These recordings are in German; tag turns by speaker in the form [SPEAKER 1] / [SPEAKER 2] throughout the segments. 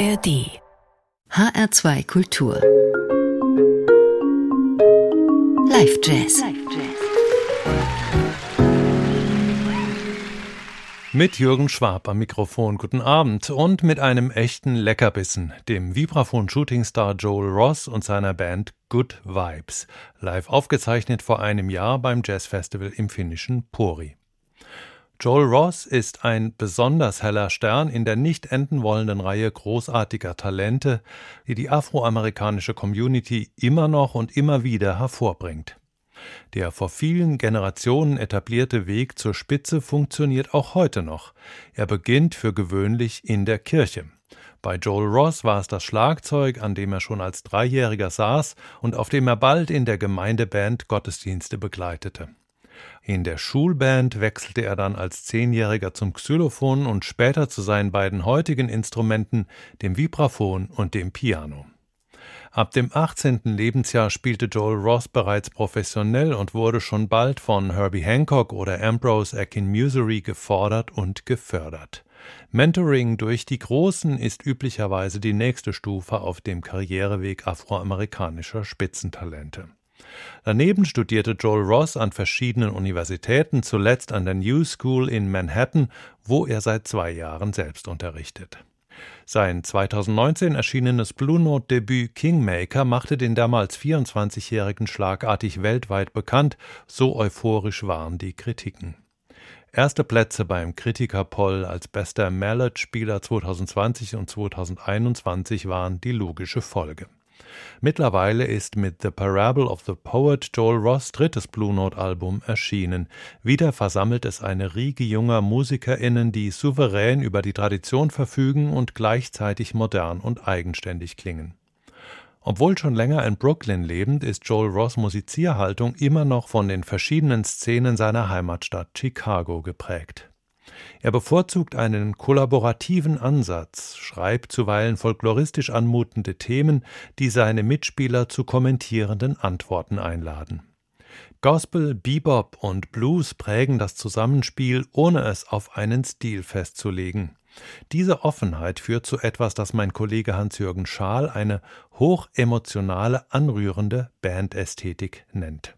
[SPEAKER 1] ARD HR2 Kultur. Live Jazz.
[SPEAKER 2] Mit Jürgen Schwab am Mikrofon. Guten Abend. Und mit einem echten Leckerbissen, dem Vibraphon-Shootingstar Joel Ross und seiner Band Good Vibes, live aufgezeichnet vor einem Jahr beim Jazzfestival im finnischen Pori. Joel Ross ist ein besonders heller Stern in der nicht enden wollenden Reihe großartiger Talente, die die afroamerikanische Community immer noch und immer wieder hervorbringt. Der vor vielen Generationen etablierte Weg zur Spitze funktioniert auch heute noch. Er beginnt für gewöhnlich in der Kirche. Bei Joel Ross war es das Schlagzeug, an dem er schon als Dreijähriger saß und auf dem er bald in der Gemeindeband Gottesdienste begleitete. In der Schulband wechselte er dann als Zehnjähriger zum Xylophon und später zu seinen beiden heutigen Instrumenten, dem Vibraphon und dem Piano. Ab dem 18. Lebensjahr spielte Joel Ross bereits professionell und wurde schon bald von Herbie Hancock oder Ambrose Akin-Musery gefordert und gefördert. Mentoring durch die Großen ist üblicherweise die nächste Stufe auf dem Karriereweg afroamerikanischer Spitzentalente. Daneben studierte Joel Ross an verschiedenen Universitäten, zuletzt an der New School in Manhattan, wo er seit zwei Jahren selbst unterrichtet. Sein 2019 erschienenes Blue Note Debüt Kingmaker machte den damals 24-Jährigen schlagartig weltweit bekannt, so euphorisch waren die Kritiken. Erste Plätze beim Kritiker-Poll als bester Mallet-Spieler 2020 und 2021 waren die logische Folge. Mittlerweile ist mit The Parable of the Poet Joel Ross drittes Blue Note Album erschienen. Wieder versammelt es eine Riege junger MusikerInnen, die souverän über die Tradition verfügen und gleichzeitig modern und eigenständig klingen. Obwohl schon länger in Brooklyn lebend, ist Joel Ross Musizierhaltung immer noch von den verschiedenen Szenen seiner Heimatstadt Chicago geprägt. Er bevorzugt einen kollaborativen Ansatz, schreibt zuweilen folkloristisch anmutende Themen, die seine Mitspieler zu kommentierenden Antworten einladen. Gospel, Bebop und Blues prägen das Zusammenspiel, ohne es auf einen Stil festzulegen. Diese Offenheit führt zu etwas, das mein Kollege Hans-Jürgen Schaal eine hochemotionale, anrührende Bandästhetik nennt.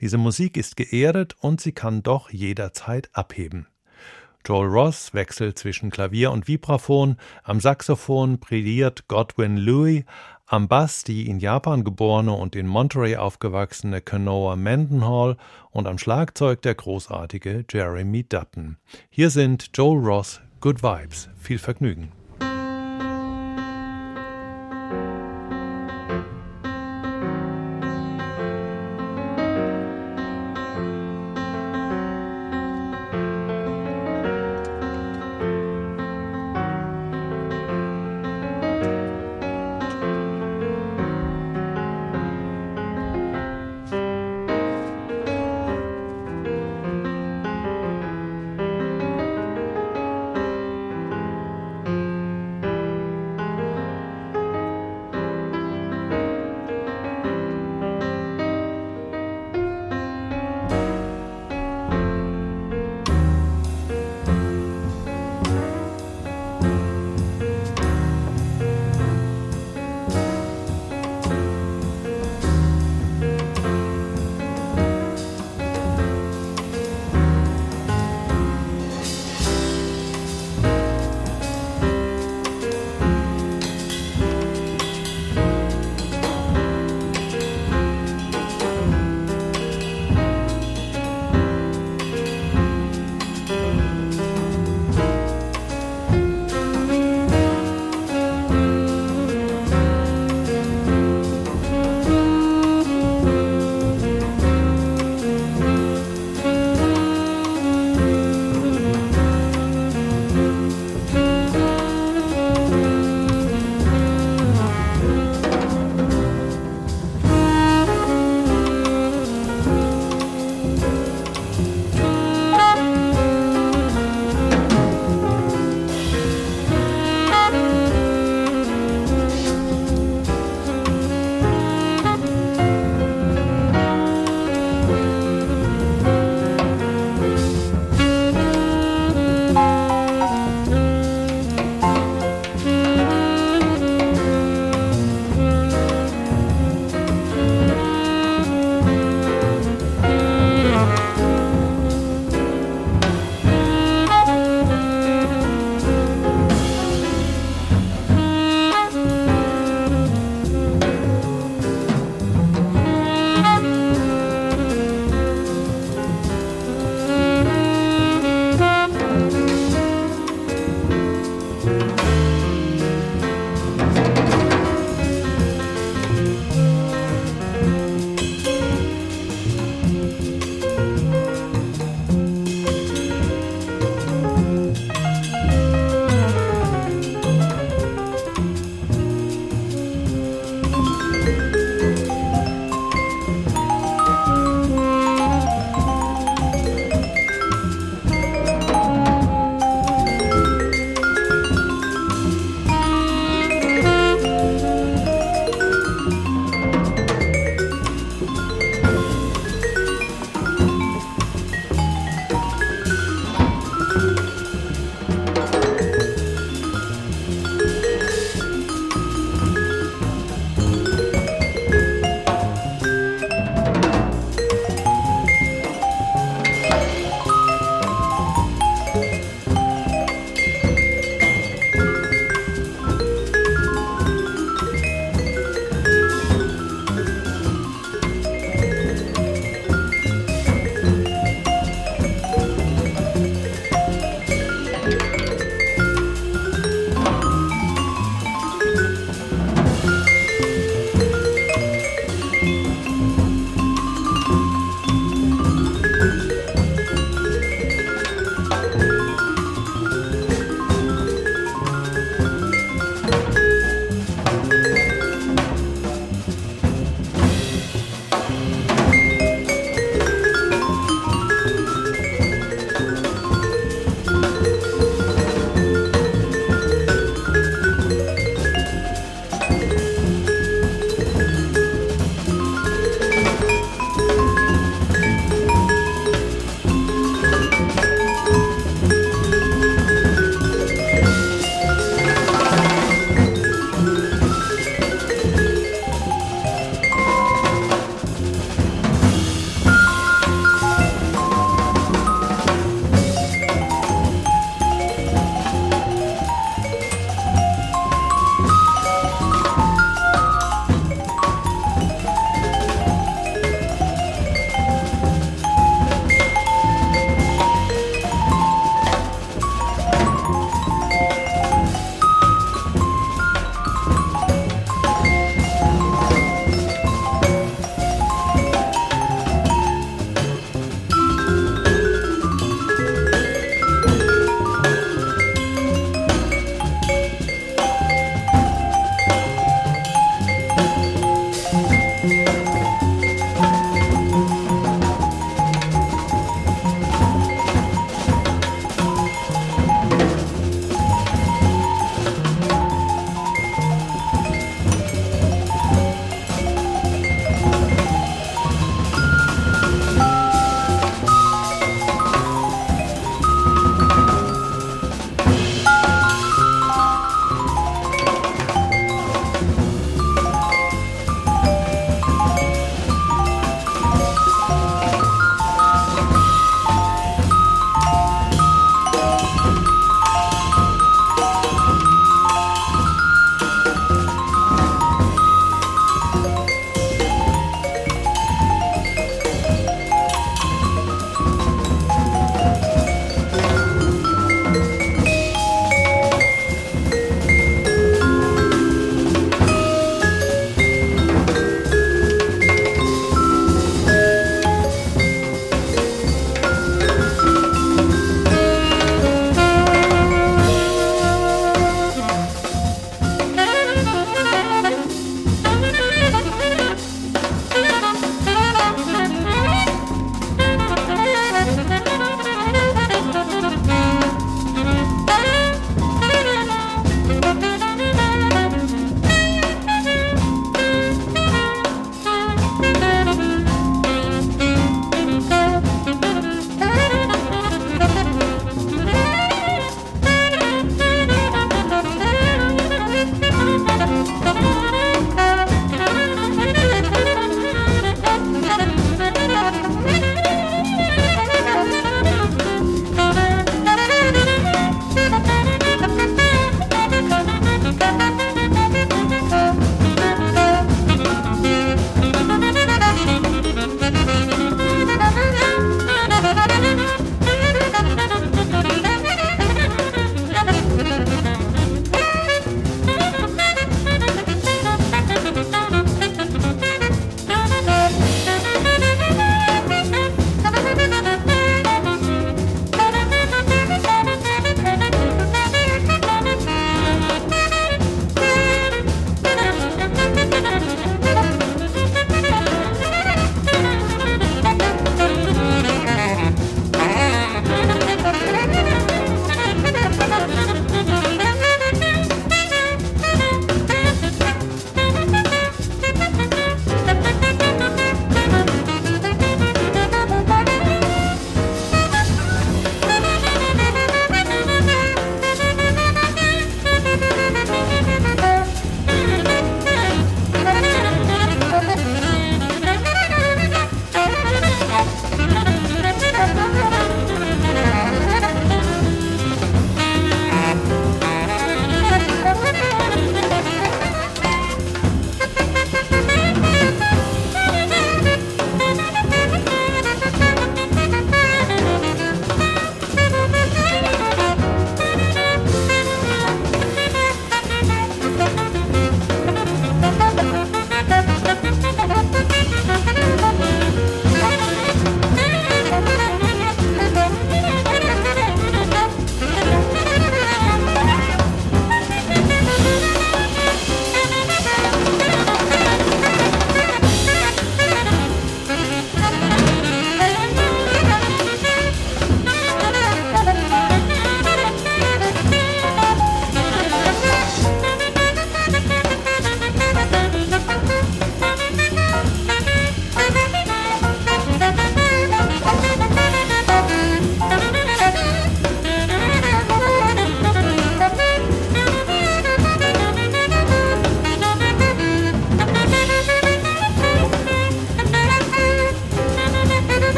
[SPEAKER 2] Diese Musik ist geerdet und sie kann doch jederzeit abheben. Joel Ross wechselt zwischen Klavier und Vibraphon, am Saxophon brilliert Godwin Louis, am Bass die in Japan geborene und in Monterey aufgewachsene Kanoa Mendenhall und am Schlagzeug der großartige Jeremy Dutton. Hier sind Joel Ross Good Vibes. Viel Vergnügen.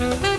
[SPEAKER 2] Thank you.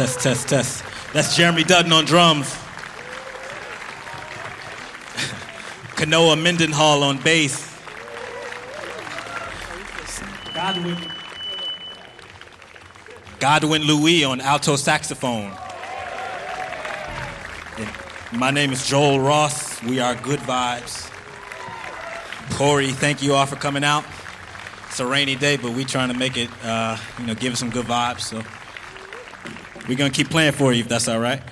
[SPEAKER 3] Test, test, test. That's Jeremy Dutton on drums. Kanoa Mendenhall on bass. Godwin. Godwin Louis on alto saxophone. And my name is Joel Ross. We are Good Vibes. Corey, thank you all for coming out. It's a rainy day, but we trying to make it, uh, you know, give some good vibes. So we're gonna keep playing for you if that's all right.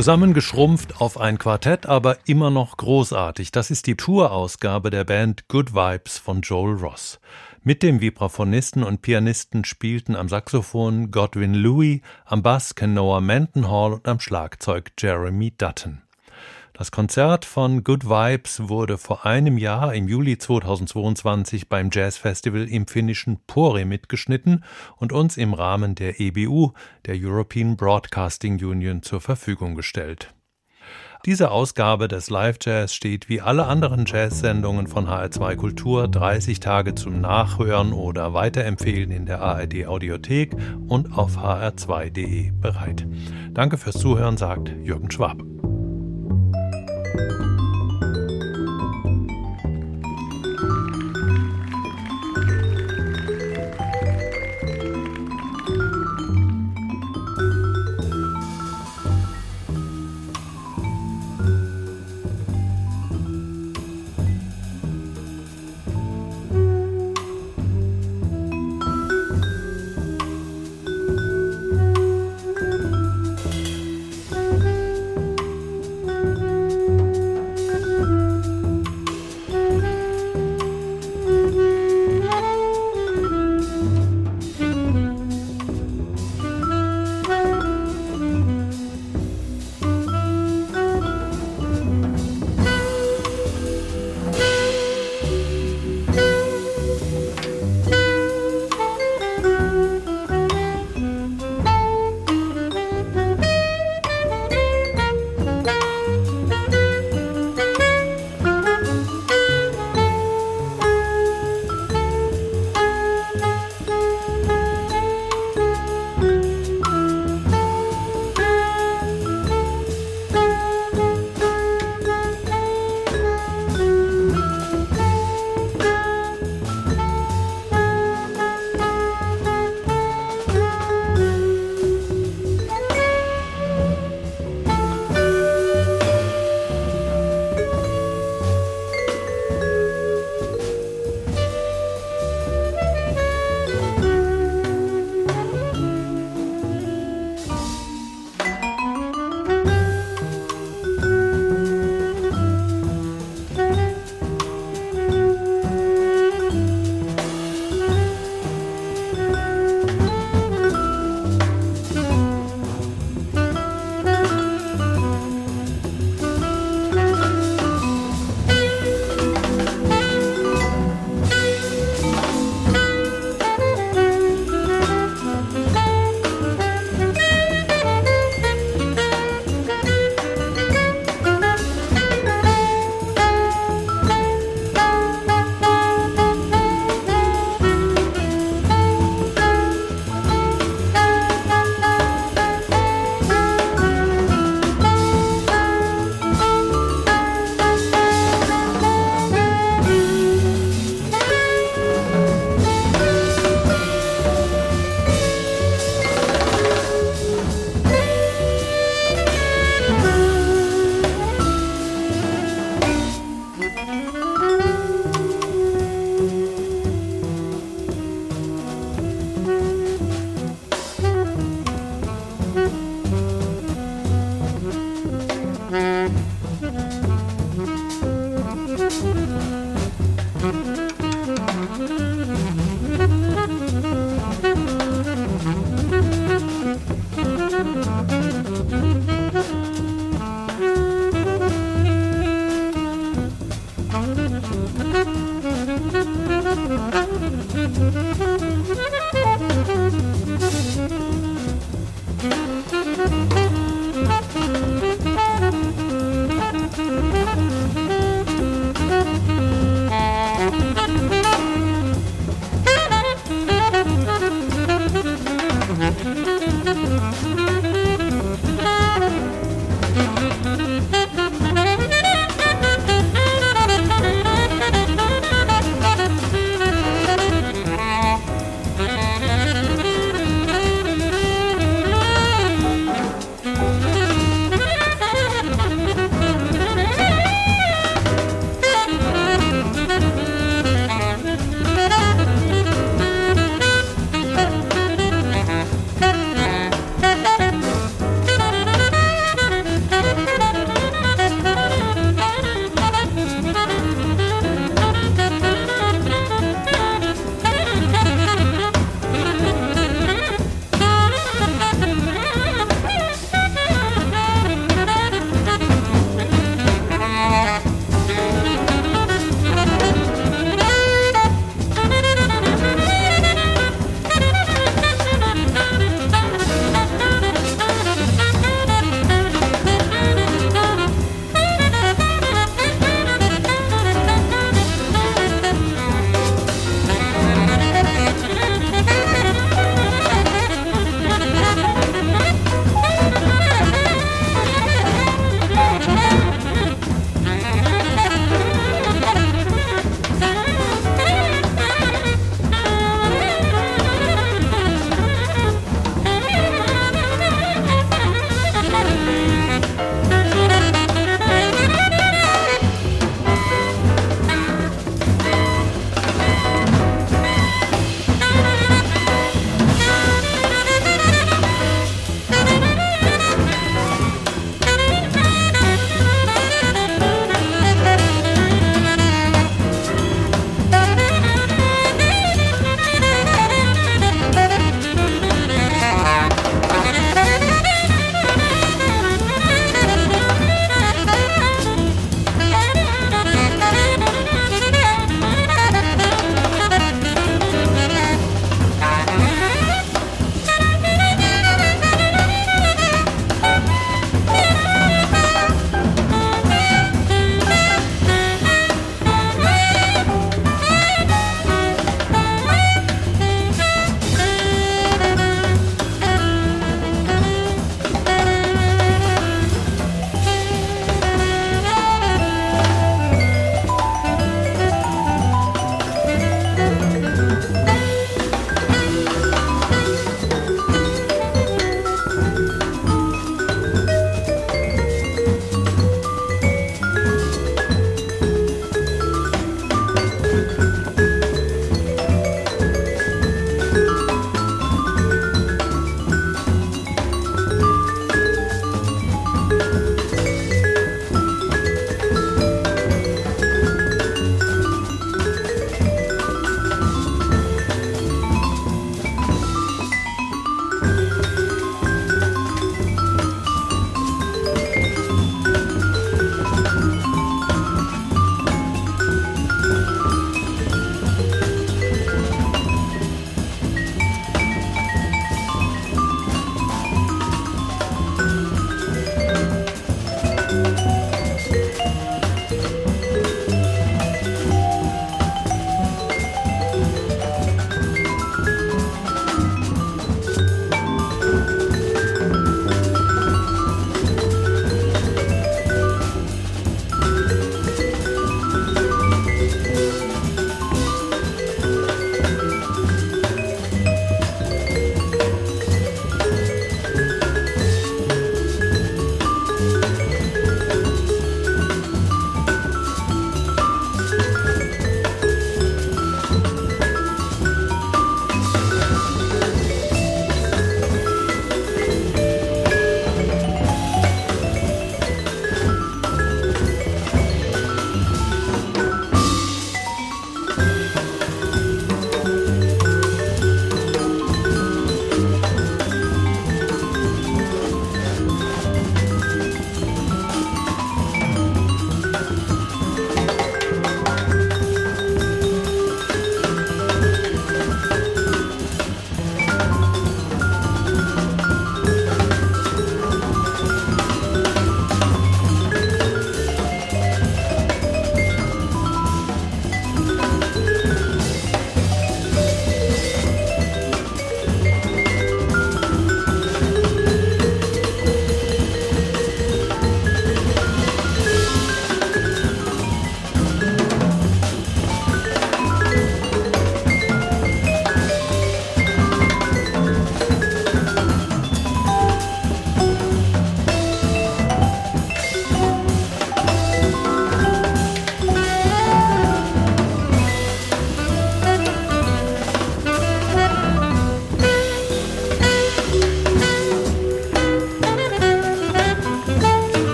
[SPEAKER 2] Zusammengeschrumpft auf ein Quartett, aber immer noch großartig. Das ist die Tourausgabe der Band Good Vibes von Joel Ross. Mit dem Vibraphonisten und Pianisten spielten am Saxophon Godwin Louis, am Bass Kenoa Mendenhall und am Schlagzeug Jeremy Dutton. Das Konzert von Good Vibes wurde vor einem Jahr im Juli 2022 beim Jazzfestival im finnischen Pori mitgeschnitten und uns im Rahmen der EBU, der European Broadcasting Union, zur Verfügung gestellt. Diese Ausgabe des Live Jazz steht wie alle anderen Jazz-Sendungen von HR2 Kultur 30 Tage zum Nachhören oder Weiterempfehlen in der ARD Audiothek und auf hr2.de bereit. Danke fürs Zuhören, sagt Jürgen Schwab.
[SPEAKER 3] Thank you.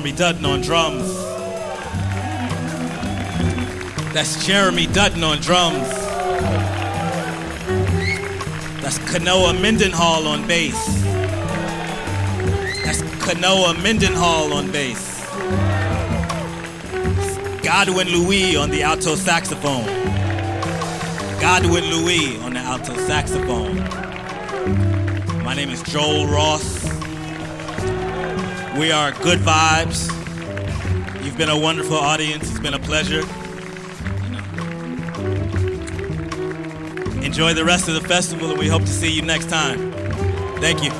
[SPEAKER 3] Jeremy Dutton on drums. That's Jeremy Dutton on drums. That's Kanoa Mendenhall on bass. That's Kanoa Mendenhall on bass. Godwin Louis on the alto saxophone. Godwin Louis on the alto saxophone. My name is Joel Ross. We are Good Vibes. You've been a wonderful audience. It's been a pleasure. Enjoy the rest of the festival, and we hope to see you next time. Thank you.